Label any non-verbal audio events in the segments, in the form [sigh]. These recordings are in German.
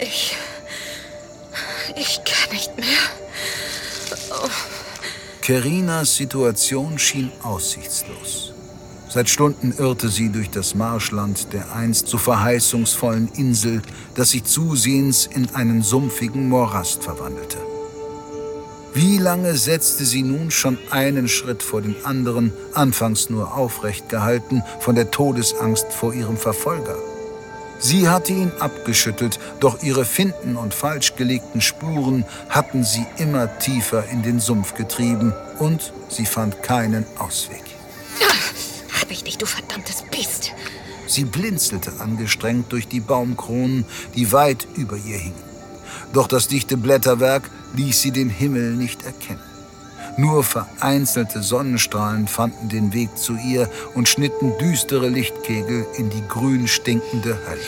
Ich. Ich kann nicht mehr. Kerinas Situation schien aussichtslos. Seit Stunden irrte sie durch das Marschland der einst so verheißungsvollen Insel, das sich zusehends in einen sumpfigen Morast verwandelte. Wie lange setzte sie nun schon einen Schritt vor den anderen, anfangs nur aufrecht gehalten von der Todesangst vor ihrem Verfolger? Sie hatte ihn abgeschüttelt, doch ihre finden und falsch gelegten Spuren hatten sie immer tiefer in den Sumpf getrieben und sie fand keinen Ausweg. Hab ich dich, du verdammtes Biest! Sie blinzelte angestrengt durch die Baumkronen, die weit über ihr hingen. Doch das dichte Blätterwerk ließ sie den Himmel nicht erkennen. Nur vereinzelte Sonnenstrahlen fanden den Weg zu ihr und schnitten düstere Lichtkegel in die grün stinkende Hölle.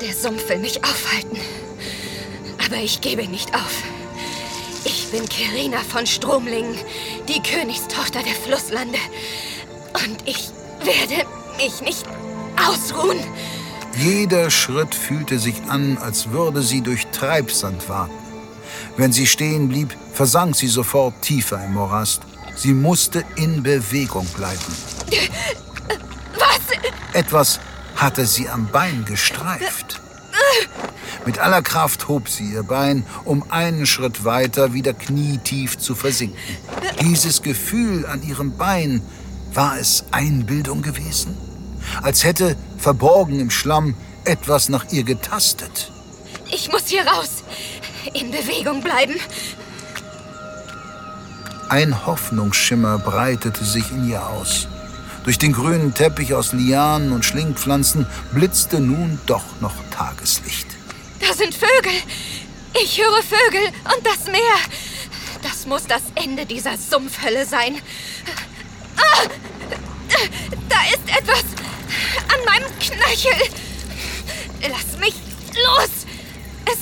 Der Sumpf will mich aufhalten. Aber ich gebe nicht auf. Ich bin Kirina von Stromlingen, die Königstochter der Flusslande. Und ich werde mich nicht ausruhen. Jeder Schritt fühlte sich an, als würde sie durch Treibsand warten. Wenn sie stehen blieb, versank sie sofort tiefer im Morast. Sie musste in Bewegung bleiben. Was? Etwas hatte sie am Bein gestreift. Mit aller Kraft hob sie ihr Bein, um einen Schritt weiter wieder knietief zu versinken. Dieses Gefühl an ihrem Bein, war es Einbildung gewesen? Als hätte, verborgen im Schlamm, etwas nach ihr getastet. Ich muss hier raus. In Bewegung bleiben. Ein Hoffnungsschimmer breitete sich in ihr aus. Durch den grünen Teppich aus Lianen und Schlingpflanzen blitzte nun doch noch Tageslicht. Da sind Vögel. Ich höre Vögel und das Meer. Das muss das Ende dieser Sumpfhölle sein. Ah, da ist etwas an meinem Knöchel. Lass mich los. Es,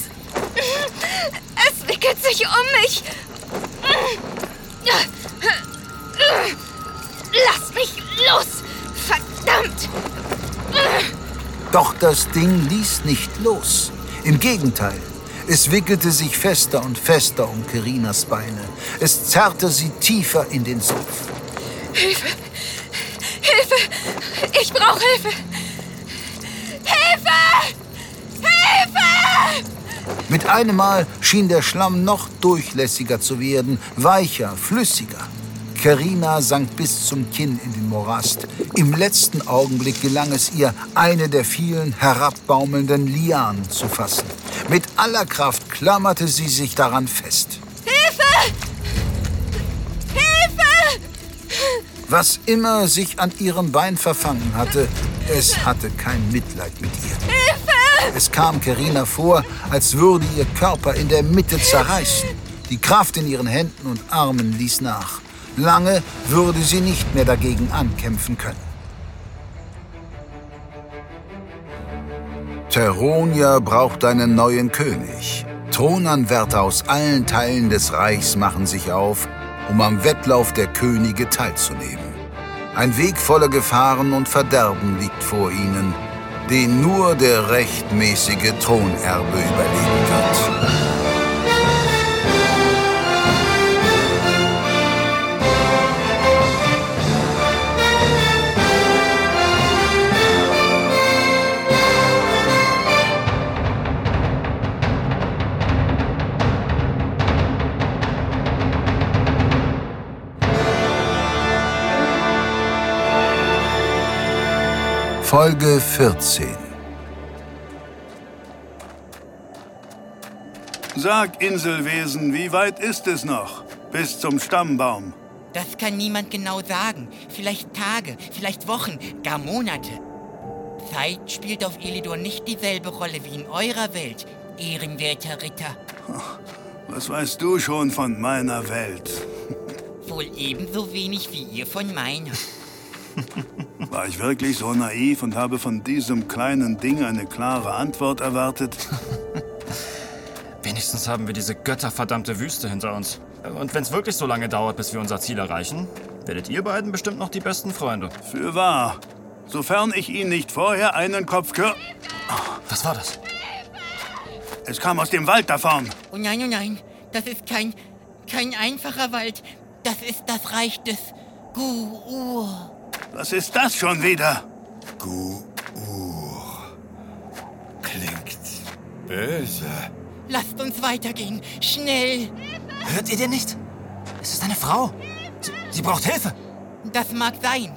es wickelt sich um mich. Lass mich los! Verdammt! Doch das Ding ließ nicht los. Im Gegenteil, es wickelte sich fester und fester um Kerinas Beine. Es zerrte sie tiefer in den Sumpf. Hilfe! Hilfe! Ich brauche Hilfe! Hilfe! Hilfe! Mit einem Mal schien der Schlamm noch durchlässiger zu werden, weicher, flüssiger. Kerina sank bis zum Kinn in den Morast. Im letzten Augenblick gelang es ihr, eine der vielen herabbaumelnden Lianen zu fassen. Mit aller Kraft klammerte sie sich daran fest. Hilfe! Hilfe! Was immer sich an ihrem Bein verfangen hatte, es hatte kein Mitleid mit ihr. Hilfe! Es kam Kerina vor, als würde ihr Körper in der Mitte zerreißen. Die Kraft in ihren Händen und Armen ließ nach. Lange würde sie nicht mehr dagegen ankämpfen können. Teronia braucht einen neuen König. Thronanwärter aus allen Teilen des Reichs machen sich auf, um am Wettlauf der Könige teilzunehmen. Ein Weg voller Gefahren und Verderben liegt vor ihnen, den nur der rechtmäßige Thronerbe überleben wird. Folge 14 Sag, Inselwesen, wie weit ist es noch? Bis zum Stammbaum. Das kann niemand genau sagen. Vielleicht Tage, vielleicht Wochen, gar Monate. Zeit spielt auf Elidor nicht dieselbe Rolle wie in eurer Welt, ehrenwerter Ritter. Was weißt du schon von meiner Welt? Wohl ebenso wenig wie ihr von meiner. [laughs] War ich wirklich so naiv und habe von diesem kleinen Ding eine klare Antwort erwartet? [laughs] Wenigstens haben wir diese götterverdammte Wüste hinter uns. Und wenn es wirklich so lange dauert, bis wir unser Ziel erreichen, werdet ihr beiden bestimmt noch die besten Freunde. Für wahr. Sofern ich ihn nicht vorher einen Kopf kür... Was war das? Es kam aus dem Wald da vorn. Oh nein, oh nein, das ist kein, kein einfacher Wald. Das ist das Reich des Gu-Ur. Was ist das schon wieder? Gur. Klingt böse. Lasst uns weitergehen, schnell. Hört ihr den nicht? Es ist eine Frau. Sie, sie braucht Hilfe. Das mag sein.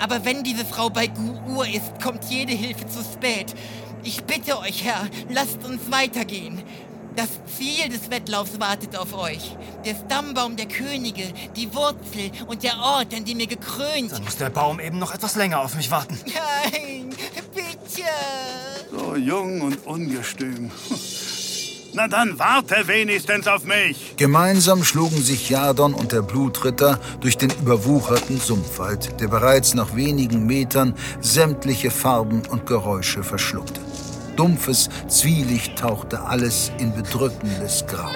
Aber wenn diese Frau bei Gu-Ur ist, kommt jede Hilfe zu spät. Ich bitte euch, Herr, lasst uns weitergehen. Das Ziel des Wettlaufs wartet auf euch. Der Stammbaum der Könige, die Wurzel und der Ort, an dem ihr gekrönt. Dann muss der Baum eben noch etwas länger auf mich warten. Nein, bitte. So jung und ungestüm. Na dann warte wenigstens auf mich. Gemeinsam schlugen sich Jadon und der Blutritter durch den überwucherten Sumpfwald, der bereits nach wenigen Metern sämtliche Farben und Geräusche verschluckte. Dumpfes Zwielicht tauchte alles in bedrückendes Grau.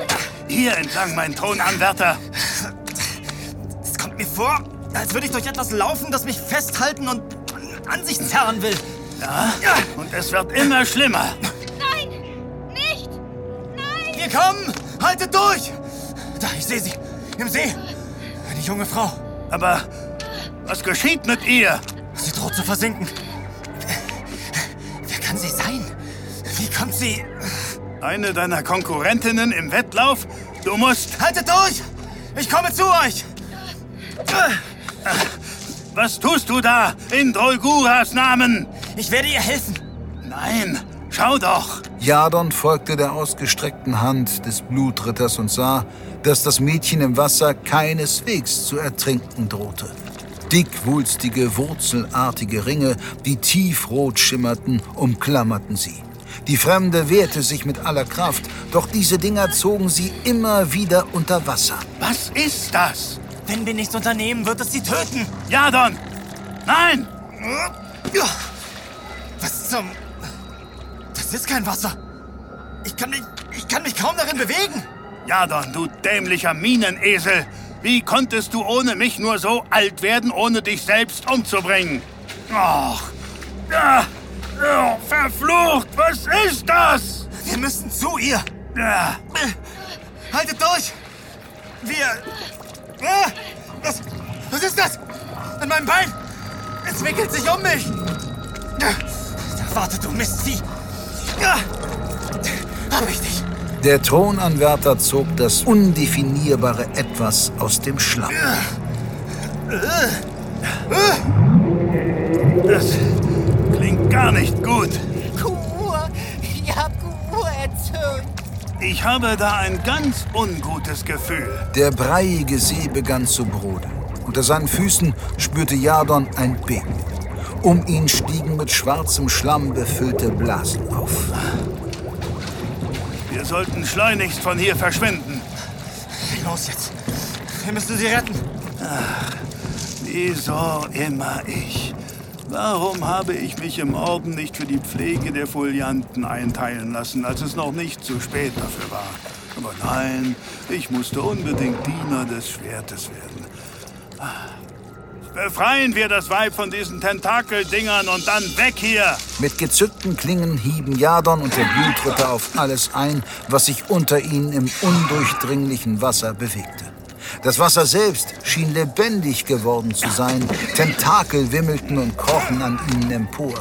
Hier entlang, mein Thronanwärter. Es kommt mir vor, als würde ich durch etwas laufen, das mich festhalten und an sich zerren will. Ja? Und es wird immer schlimmer. Nein! Nicht! Nein! Wir kommen! Haltet durch! Da, ich sehe sie. Im See. Eine junge Frau. Aber was geschieht mit ihr? Sie droht zu versinken. Sie... Eine deiner Konkurrentinnen im Wettlauf? Du musst... Haltet durch! Ich komme zu euch! Was tust du da? In Drolguras Namen? Ich werde ihr helfen. Nein, schau doch. Jadon folgte der ausgestreckten Hand des Blutritters und sah, dass das Mädchen im Wasser keineswegs zu ertrinken drohte. Dickwulstige, wurzelartige Ringe, die tiefrot schimmerten, umklammerten sie. Die Fremde wehrte sich mit aller Kraft, doch diese Dinger zogen sie immer wieder unter Wasser. Was ist das? Wenn wir nichts unternehmen, wird es sie töten. Jadon! Nein! Was zum... Das ist kein Wasser. Ich kann mich... Ich kann mich kaum darin bewegen. Jadon, du dämlicher Minenesel! Wie konntest du ohne mich nur so alt werden, ohne dich selbst umzubringen? Och! Ah, oh, verflucht! Was ist das? Wir müssen zu ihr. Ah, Haltet durch! Wir... Ah, was, was ist das? An meinem Bein! Es wickelt sich um mich! Da, warte, du Mistvieh! Ah, hab ich dich! Der Thronanwärter zog das undefinierbare Etwas aus dem Schlamm. das gar nicht gut. Gu-Ur, ihr habt Gu-Ur erzürnt. Ich habe da ein ganz ungutes Gefühl. Der breiige See begann zu brodeln. Unter seinen Füßen spürte Jadon ein Beben. Um ihn stiegen mit schwarzem Schlamm befüllte Blasen auf. Wir sollten schleunigst von hier verschwinden. Los jetzt! Wir müssen sie retten! Wieso immer ich? Warum habe ich mich im Orden nicht für die Pflege der Folianten einteilen lassen, als es noch nicht zu spät dafür war? Aber nein, ich musste unbedingt Diener des Schwertes werden. Befreien wir das Weib von diesen Tentakeldingern und dann weg hier! Mit gezückten Klingen hieben Jadon und der Blutritter auf alles ein, was sich unter ihnen im undurchdringlichen Wasser bewegte. Das Wasser selbst schien lebendig geworden zu sein. Tentakel wimmelten und krochen an ihnen empor.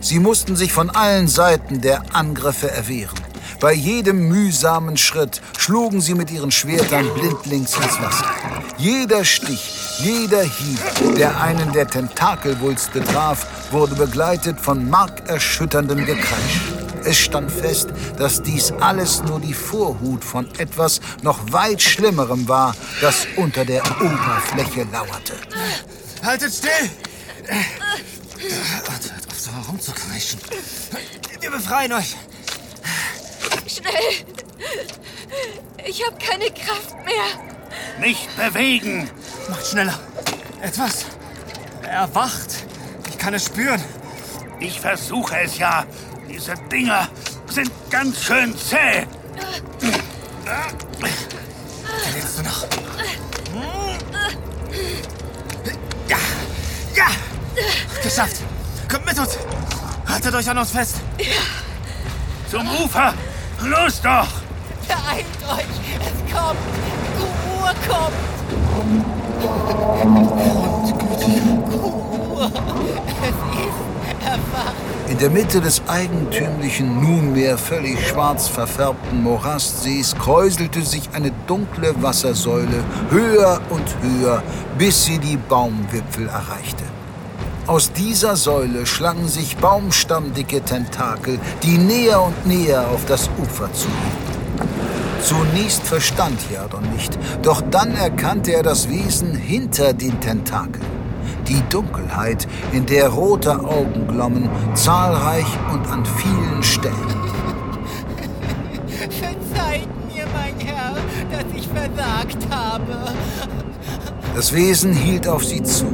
Sie mussten sich von allen Seiten der Angriffe erwehren. Bei jedem mühsamen Schritt schlugen sie mit ihren Schwertern blindlings ins Wasser. Jeder Stich, jeder Hieb, der einen der Tentakelwulste traf, wurde begleitet von markerschütterndem Gekreisch. Es stand fest, dass dies alles nur die Vorhut von etwas noch weit Schlimmerem war, das unter der Oberfläche lauerte. Haltet still! Warte, hört auf so herumzukreischen. Wir befreien euch! Schnell! Ich habe keine Kraft mehr. Nicht bewegen! Macht schneller! Etwas erwacht. Ich kann es spüren. Ich versuche es ja. Diese Dinger sind ganz schön zäh. Willst du noch? Ja! Ja! Geschafft! Kommt mit uns! Haltet euch an uns fest. Zum Ufer! Los doch! Beeilt euch! Es kommt! Uhr kommt! Uhr! Es ist! In der Mitte des eigentümlichen, nunmehr völlig schwarz verfärbten Morastsees kräuselte sich eine dunkle Wassersäule höher und höher, bis sie die Baumwipfel erreichte. Aus dieser Säule schlangen sich baumstammdicke Tentakel, die näher und näher auf das Ufer zuliefen. Zunächst verstand Jadon nicht, doch dann erkannte er das Wesen hinter den Tentakeln. Die Dunkelheit, in der rote Augen glommen, zahlreich und an vielen Stellen. [laughs] Verzeiht mir, mein Herr, dass ich versagt habe. Das Wesen hielt auf sie zu.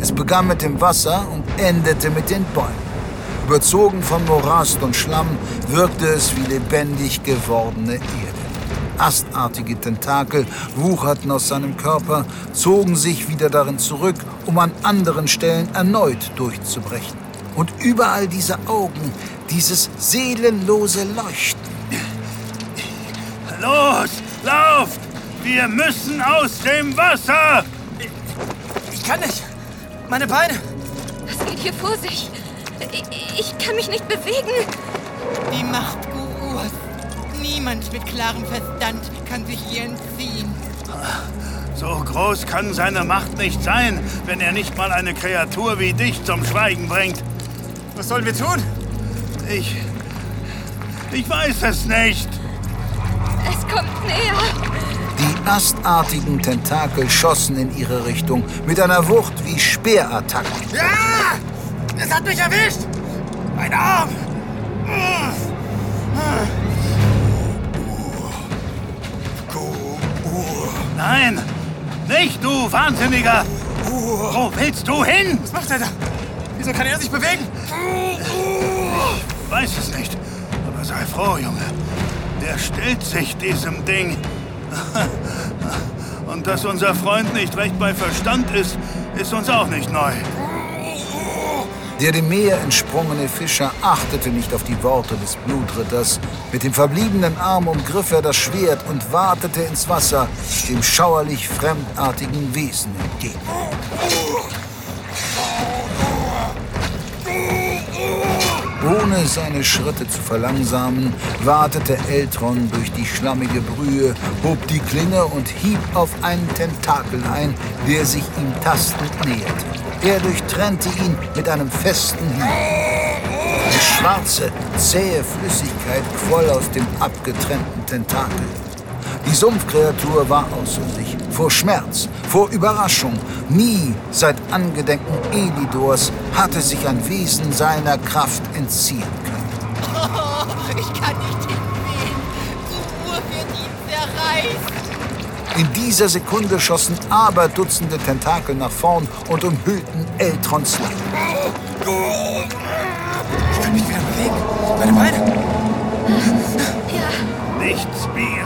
Es begann mit dem Wasser und endete mit den Bäumen. Überzogen von Morast und Schlamm wirkte es wie lebendig gewordene Erde. Astartige Tentakel wucherten aus seinem Körper, zogen sich wieder darin zurück, um an anderen Stellen erneut durchzubrechen. Und überall diese Augen, dieses seelenlose Leuchten. Los! Lauft! Wir müssen aus dem Wasser! Ich kann nicht. Meine Beine. Was geht hier vor sich? Ich, ich kann mich nicht bewegen. Die Macht Guurs. Niemand mit klarem Verstand kann sich ihr entziehen. So groß kann seine Macht nicht sein, wenn er nicht mal eine Kreatur wie dich zum Schweigen bringt. Was sollen wir tun? Ich. Ich weiß es nicht. Es kommt näher. Die astartigen Tentakel schossen in ihre Richtung mit einer Wucht wie Speerattacken. Ja! Es hat mich erwischt! Mein Arm! Nein! Nicht du, Wahnsinniger! Wo willst du hin? Was macht er da? Wieso kann er sich bewegen? Ich weiß es nicht. Aber sei froh, Junge. Der stellt sich diesem Ding. [laughs] Und dass unser Freund nicht recht bei Verstand ist, ist uns auch nicht neu. Der dem Meer entsprungene Fischer achtete nicht auf die Worte des Blutritters. Mit dem verbliebenen Arm umgriff er das Schwert und wartete ins Wasser, dem schauerlich fremdartigen Wesen entgegen. Ohne seine Schritte zu verlangsamen, wartete Eltron durch die schlammige Brühe, hob die Klinge und hieb auf einen Tentakel ein, der sich ihm tastend näherte. Er durchtrennte ihn mit einem festen Hieb. Eine schwarze, zähe Flüssigkeit quoll aus dem abgetrennten Tentakel. Die Sumpfkreatur war außer sich, vor Schmerz, vor Überraschung. Nie seit Angedenken Elidors hatte sich ein Wesen seiner Kraft entziehen können. Oh, ich kann nicht hinsehen. Guur wird ihn zerreißen. In dieser Sekunde schossen aber Dutzende Tentakel nach vorn und umhüllten Eltrons Leib. Ich kann mich wieder bewegen. Meine Beine.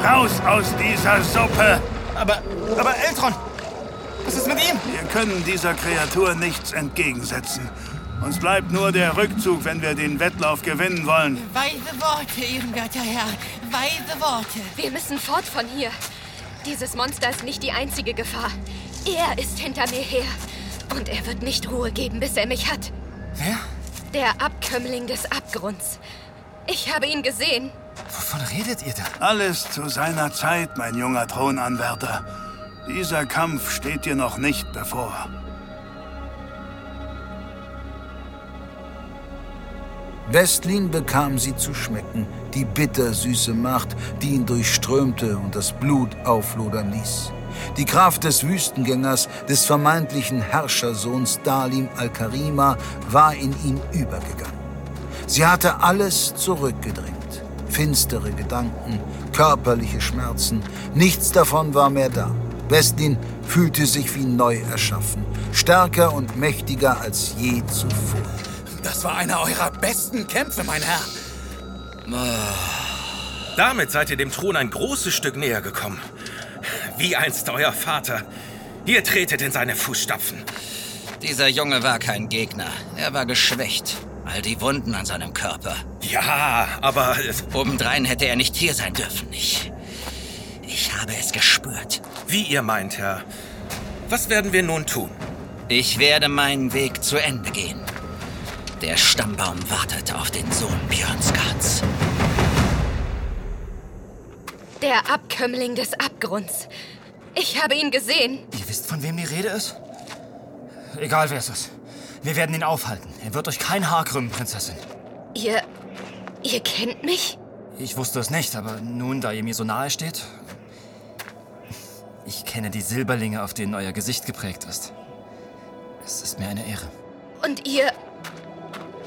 Raus aus dieser Suppe. Aber, aber Eltron, was ist mit ihm? Wir können dieser Kreatur nichts entgegensetzen. Uns bleibt nur der Rückzug, wenn wir den Wettlauf gewinnen wollen. Weise Worte, ehrenwerter Herr. Weise Worte. Wir müssen fort von hier. Dieses Monster ist nicht die einzige Gefahr. Er ist hinter mir her. Und er wird nicht Ruhe geben, bis er mich hat. Wer? Der Abkömmling des Abgrunds. Ich habe ihn gesehen. Wovon redet ihr da? Alles zu seiner Zeit, mein junger Thronanwärter. Dieser Kampf steht dir noch nicht bevor. Westlin bekam sie zu schmecken, die bittersüße Macht, die ihn durchströmte und das Blut auflodern ließ. Die Kraft des Wüstengängers, des vermeintlichen Herrschersohns Dalim al-Karima, war in ihn übergegangen. Sie hatte alles zurückgedrängt. Finstere Gedanken, körperliche Schmerzen, nichts davon war mehr da. Westlin fühlte sich wie neu erschaffen, stärker und mächtiger als je zuvor. Das war einer eurer besten Kämpfe, mein Herr. Damit seid ihr dem Thron ein großes Stück näher gekommen. Wie einst euer Vater. Ihr tretet in seine Fußstapfen. Dieser Junge war kein Gegner. Er war geschwächt. All die Wunden an seinem Körper. Ja, aber... Obendrein hätte er nicht hier sein dürfen. Ich. Ich habe es gespürt. Wie ihr meint, Herr. Was werden wir nun tun? Ich werde meinen Weg zu Ende gehen. Der Stammbaum wartet auf den Sohn Björnsgards. Der Abkömmling des Abgrunds. Ich habe ihn gesehen. Ihr wisst, von wem die Rede ist? Egal wer es ist. Wir werden ihn aufhalten. Er wird euch kein Haar krümmen, Prinzessin. Ihr. Kennt mich? Ich wusste es nicht, aber nun, da ihr mir so nahe steht. Ich kenne die Silberlinge, auf denen euer Gesicht geprägt ist. Es ist mir eine Ehre. Und ihr.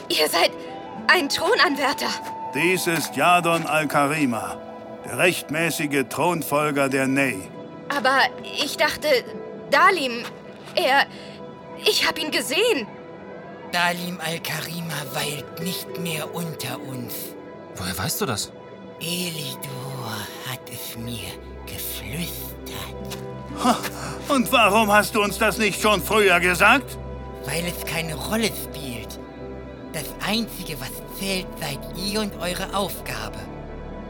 Ihr seid ein Thronanwärter. Dies ist Jadon al-Karima, der rechtmäßige Thronfolger der Ney. Aber ich dachte, Dalim, er. Ich habe ihn gesehen. Dalim al-Karima weilt nicht mehr unter uns. Woher weißt du das? Elidor hat es mir geflüstert. Und warum hast du uns das nicht schon früher gesagt? Weil es keine Rolle spielt. Das Einzige, was zählt, seid ihr und eure Aufgabe.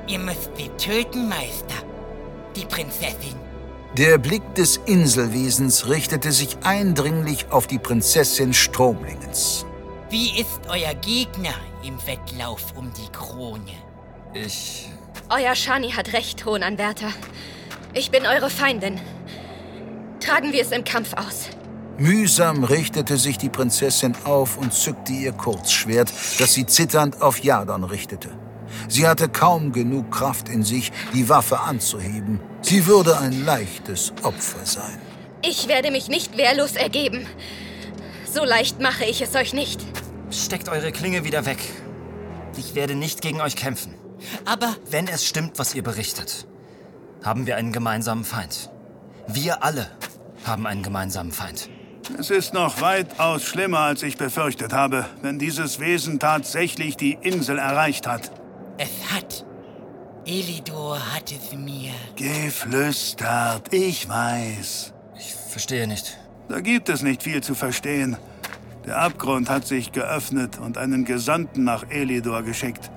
Ihr müsst sie töten, Meister. Die Prinzessin. Der Blick des Inselwesens richtete sich eindringlich auf die Prinzessin Stromlingens. Wie ist euer Gegner im Wettlauf um die Krone? Ich. Euer Shani hat recht, Thronanwärter. Ich bin eure Feindin. Tragen wir es im Kampf aus. Mühsam richtete sich die Prinzessin auf und zückte ihr Kurzschwert, das sie zitternd auf Jadon richtete. Sie hatte kaum genug Kraft in sich, die Waffe anzuheben. Sie würde ein leichtes Opfer sein. Ich werde mich nicht wehrlos ergeben. So leicht mache ich es euch nicht. Steckt eure Klinge wieder weg. Ich werde nicht gegen euch kämpfen. Aber Wenn es stimmt, was ihr berichtet, haben wir einen gemeinsamen Feind. Wir alle haben einen gemeinsamen Feind. Es ist noch weitaus schlimmer, als ich befürchtet habe, wenn dieses Wesen tatsächlich die Insel erreicht hat. es hat. Elidor hat es mir. Geflüstert, ich weiß. Ich verstehe nicht. Da gibt es nicht viel zu verstehen. Der Abgrund hat sich geöffnet und einen Gesandten nach Elidor geschickt.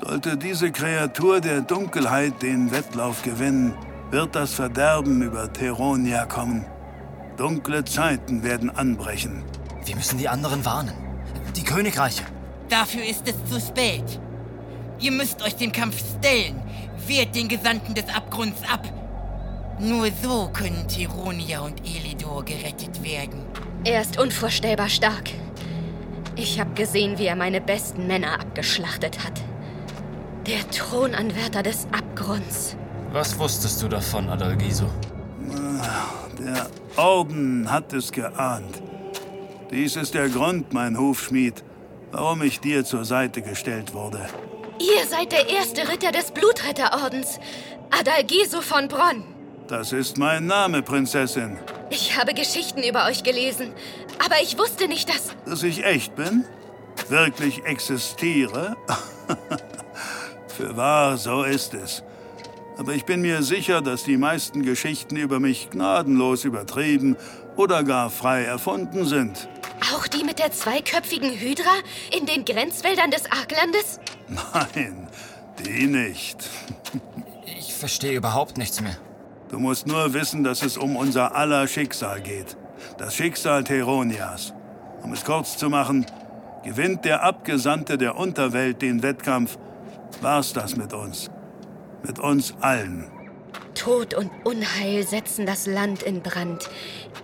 Sollte diese Kreatur der Dunkelheit den Wettlauf gewinnen, wird das Verderben über Teronia kommen. Dunkle Zeiten werden anbrechen. Wir müssen die anderen warnen. Die Königreiche. Dafür ist es zu spät. Ihr müsst euch dem Kampf stellen. Wehrt den Gesandten des Abgrunds ab. Nur so können Tironia und Elidor gerettet werden. Er ist unvorstellbar stark. Ich habe gesehen, wie er meine besten Männer abgeschlachtet hat. Der Thronanwärter des Abgrunds. Was wusstest du davon, Adalgiso? Der Orden hat es geahnt. Dies ist der Grund, mein Hufschmied, warum ich dir zur Seite gestellt wurde. Ihr seid der erste Ritter des Blutritterordens, Adalgiso von Bronn. Das ist mein Name, Prinzessin. Ich habe Geschichten über euch gelesen, aber ich wusste nicht, dass... Dass ich echt bin? Wirklich existiere? [laughs] Für wahr, so ist es. Aber ich bin mir sicher, dass die meisten Geschichten über mich gnadenlos übertrieben oder gar frei erfunden sind. Auch die mit der zweiköpfigen Hydra in den Grenzwäldern des Arklandes? Nein, die nicht. Ich verstehe überhaupt nichts mehr. Du musst nur wissen, dass es um unser aller Schicksal geht. Das Schicksal Teronias. Um es kurz zu machen, gewinnt der Abgesandte der Unterwelt den Wettkampf, war's das mit uns. Mit uns allen. Tod und Unheil setzen das Land in Brand.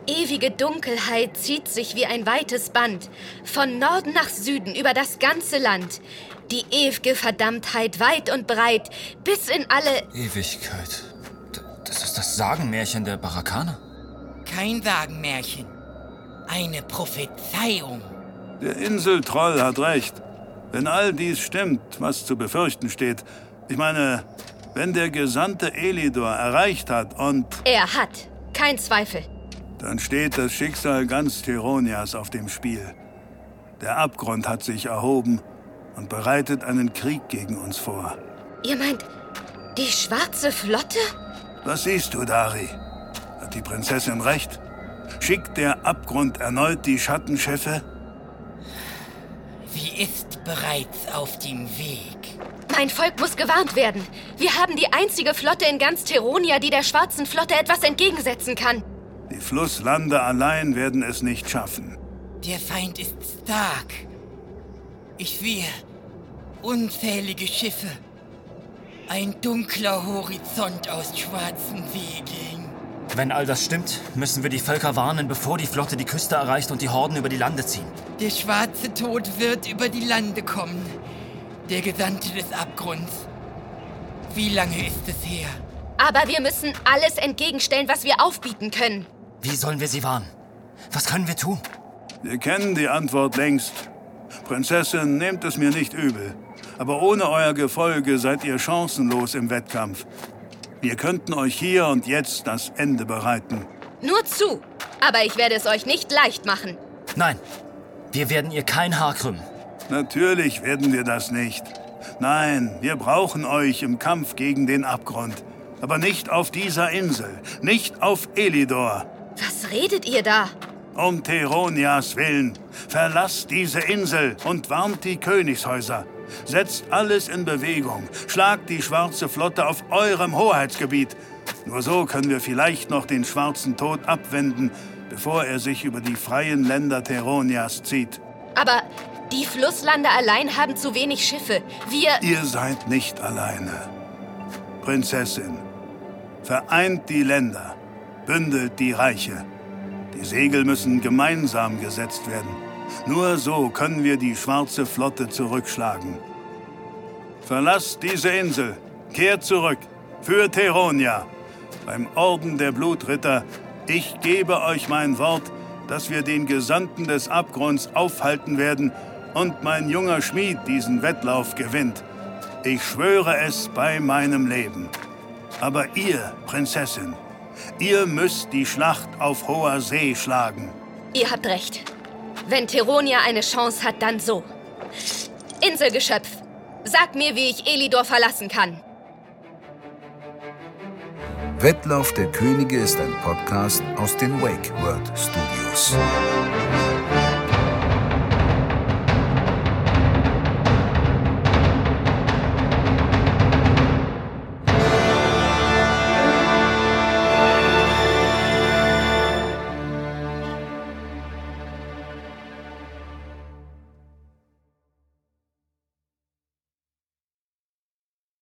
Ewige Dunkelheit zieht sich wie ein weites Band. Von Norden nach Süden über das ganze Land. Die ewige Verdammtheit weit und breit, bis in alle... Ewigkeit. Ist das Sagenmärchen der Barakaner. Kein Sagenmärchen. Eine Prophezeiung. Der Inseltroll hat recht. Wenn all dies stimmt, was zu befürchten steht, ich meine, wenn der Gesandte Elidor erreicht hat und Er hat. Kein Zweifel. dann steht das Schicksal ganz Tironias auf dem Spiel. Der Abgrund hat sich erhoben und bereitet einen Krieg gegen uns vor. Ihr meint, die schwarze Flotte? Was siehst du, Dari? Hat die Prinzessin recht? Schickt der Abgrund erneut die Schattenschiffe? Sie ist bereits auf dem Weg. Mein Volk muss gewarnt werden. Wir haben die einzige Flotte in ganz Teronia, die der Schwarzen Flotte etwas entgegensetzen kann. Die Flusslande allein werden es nicht schaffen. Der Feind ist stark. Ich sehe unzählige Schiffe. Ein dunkler Horizont aus schwarzen Segeln. Wenn all das stimmt, müssen wir die Völker warnen, bevor die Flotte die Küste erreicht und die Horden über die Lande ziehen. Der schwarze Tod wird über die Lande kommen. Der Gesandte des Abgrunds. Wie lange ist es her? Aber wir müssen alles entgegenstellen, was wir aufbieten können. Wie sollen wir sie warnen? Was können wir tun? Wir kennen die Antwort längst. Prinzessin, nehmt es mir nicht übel. Aber ohne euer Gefolge seid ihr chancenlos im Wettkampf. Wir könnten euch hier und jetzt das Ende bereiten. Nur zu. Aber ich werde es euch nicht leicht machen. Nein, wir werden ihr kein Haar krümmen. Natürlich werden wir das nicht. Nein, wir brauchen euch im Kampf gegen den Abgrund. Aber nicht auf dieser Insel, nicht auf Elidor. Was redet ihr da? Um Teronias Willen, verlasst diese Insel und warnt die Königshäuser. Setzt alles in Bewegung. Schlagt die schwarze Flotte auf eurem Hoheitsgebiet. Nur so können wir vielleicht noch den schwarzen Tod abwenden, bevor er sich über die freien Länder Teronias zieht. Aber die Flusslande allein haben zu wenig Schiffe. Wir... Ihr seid nicht alleine. Prinzessin, vereint die Länder, bündelt die Reiche. Die Segel müssen gemeinsam gesetzt werden. Nur so können wir die schwarze Flotte zurückschlagen. Verlasst diese Insel, kehrt zurück, für Teronia. Beim Orden der Blutritter, ich gebe euch mein Wort, dass wir den Gesandten des Abgrunds aufhalten werden und mein junger Schmied diesen Wettlauf gewinnt. Ich schwöre es bei meinem Leben. Aber ihr, Prinzessin, ihr müsst die Schlacht auf hoher See schlagen. Ihr habt recht. Wenn Teronia eine Chance hat, dann so. Inselgeschöpf, sag mir, wie ich Elidor verlassen kann. Wettlauf der Könige ist ein Podcast aus den Wake World Studios.